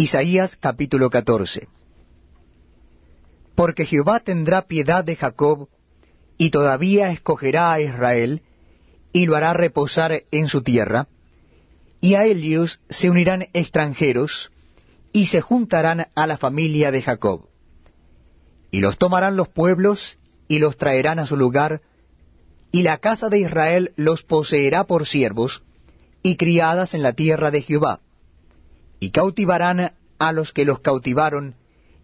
Isaías capítulo 14 Porque Jehová tendrá piedad de Jacob, y todavía escogerá a Israel, y lo hará reposar en su tierra, y a ellos se unirán extranjeros, y se juntarán a la familia de Jacob. Y los tomarán los pueblos, y los traerán a su lugar, y la casa de Israel los poseerá por siervos, y criadas en la tierra de Jehová y cautivarán a los que los cautivaron,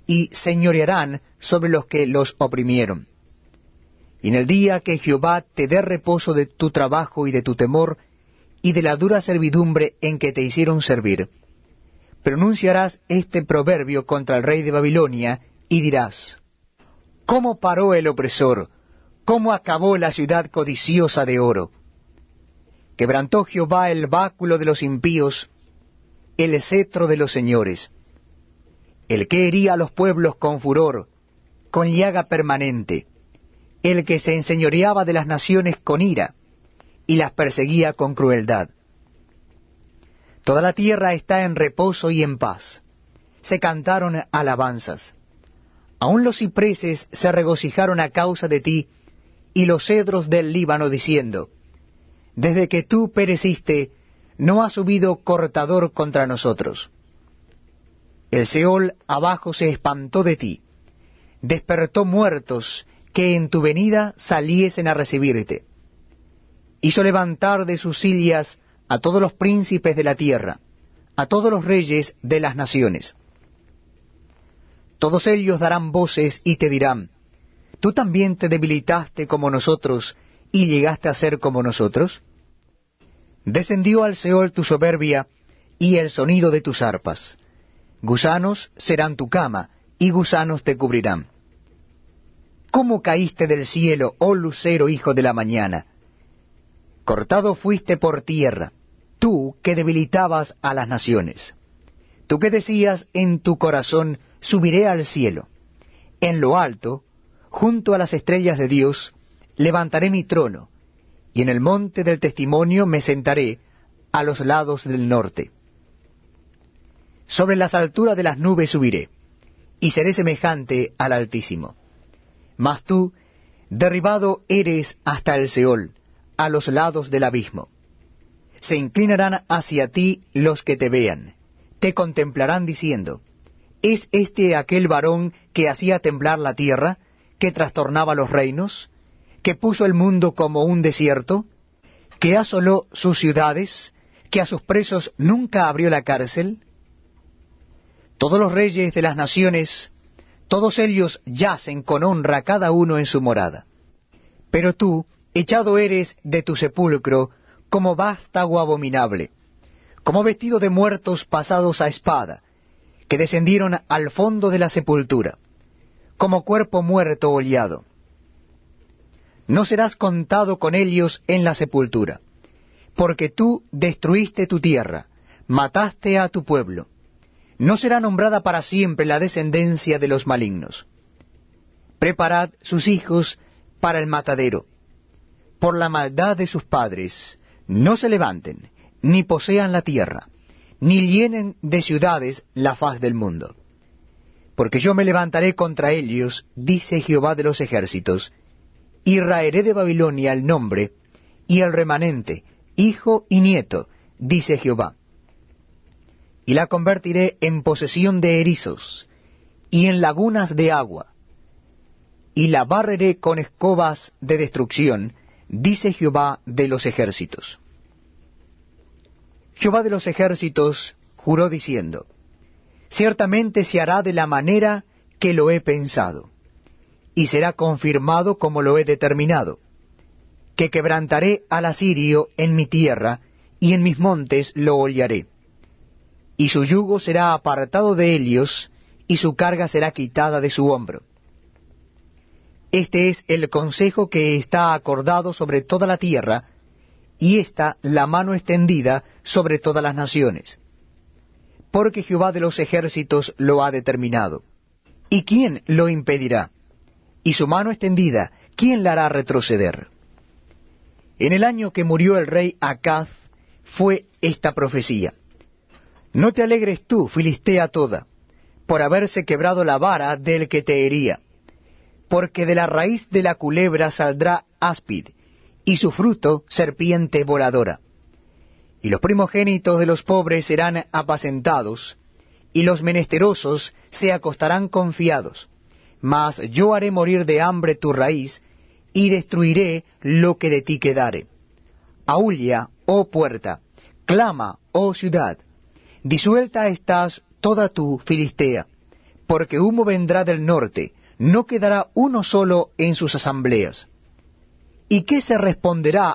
y señorearán sobre los que los oprimieron. Y en el día que Jehová te dé reposo de tu trabajo y de tu temor, y de la dura servidumbre en que te hicieron servir, pronunciarás este proverbio contra el rey de Babilonia, y dirás, ¿Cómo paró el opresor? ¿Cómo acabó la ciudad codiciosa de oro? Quebrantó Jehová el báculo de los impíos, el cetro de los señores, el que hería a los pueblos con furor, con llaga permanente, el que se enseñoreaba de las naciones con ira, y las perseguía con crueldad. Toda la tierra está en reposo y en paz. Se cantaron alabanzas. Aun los cipreses se regocijaron a causa de ti, y los cedros del Líbano diciendo, Desde que tú pereciste, no ha subido cortador contra nosotros. El Seol abajo se espantó de ti, despertó muertos que en tu venida saliesen a recibirte. Hizo levantar de sus sillas a todos los príncipes de la tierra, a todos los reyes de las naciones. Todos ellos darán voces y te dirán, ¿tú también te debilitaste como nosotros y llegaste a ser como nosotros? Descendió al Seol tu soberbia y el sonido de tus arpas. Gusanos serán tu cama, y gusanos te cubrirán. ¿Cómo caíste del cielo, oh lucero hijo de la mañana? Cortado fuiste por tierra, tú que debilitabas a las naciones. Tú que decías en tu corazón, subiré al cielo. En lo alto, junto a las estrellas de Dios, levantaré mi trono y en el monte del testimonio me sentaré a los lados del norte. Sobre las alturas de las nubes subiré, y seré semejante al Altísimo. Mas tú, derribado eres hasta el Seol, a los lados del abismo. Se inclinarán hacia ti los que te vean, te contemplarán diciendo, ¿Es este aquel varón que hacía temblar la tierra, que trastornaba los reinos? Que puso el mundo como un desierto, que asoló sus ciudades, que a sus presos nunca abrió la cárcel? Todos los reyes de las naciones, todos ellos yacen con honra cada uno en su morada. Pero tú, echado eres de tu sepulcro, como vástago abominable, como vestido de muertos pasados a espada, que descendieron al fondo de la sepultura, como cuerpo muerto oleado no serás contado con ellos en la sepultura, porque tú destruiste tu tierra, mataste a tu pueblo. No será nombrada para siempre la descendencia de los malignos. Preparad sus hijos para el matadero. Por la maldad de sus padres, no se levanten, ni posean la tierra, ni llenen de ciudades la faz del mundo. Porque yo me levantaré contra ellos, dice Jehová de los ejércitos, y raeré de Babilonia el nombre y el remanente, hijo y nieto, dice Jehová. Y la convertiré en posesión de erizos y en lagunas de agua, y la barreré con escobas de destrucción, dice Jehová de los ejércitos. Jehová de los ejércitos juró diciendo, Ciertamente se hará de la manera que lo he pensado y será confirmado como lo he determinado, que quebrantaré al asirio en mi tierra, y en mis montes lo hollaré. Y su yugo será apartado de ellos, y su carga será quitada de su hombro. Este es el consejo que está acordado sobre toda la tierra, y esta la mano extendida sobre todas las naciones. Porque Jehová de los ejércitos lo ha determinado. ¿Y quién lo impedirá? Y su mano extendida, ¿quién la hará retroceder? En el año que murió el rey Acaz fue esta profecía. No te alegres tú, Filistea toda, por haberse quebrado la vara del que te hería, porque de la raíz de la culebra saldrá áspid, y su fruto serpiente voladora. Y los primogénitos de los pobres serán apacentados, y los menesterosos se acostarán confiados. Mas yo haré morir de hambre tu raíz, y destruiré lo que de ti quedare. Aulla, oh puerta, clama, oh ciudad, disuelta estás toda tu Filistea, porque humo vendrá del norte, no quedará uno solo en sus asambleas. ¿Y qué se responderá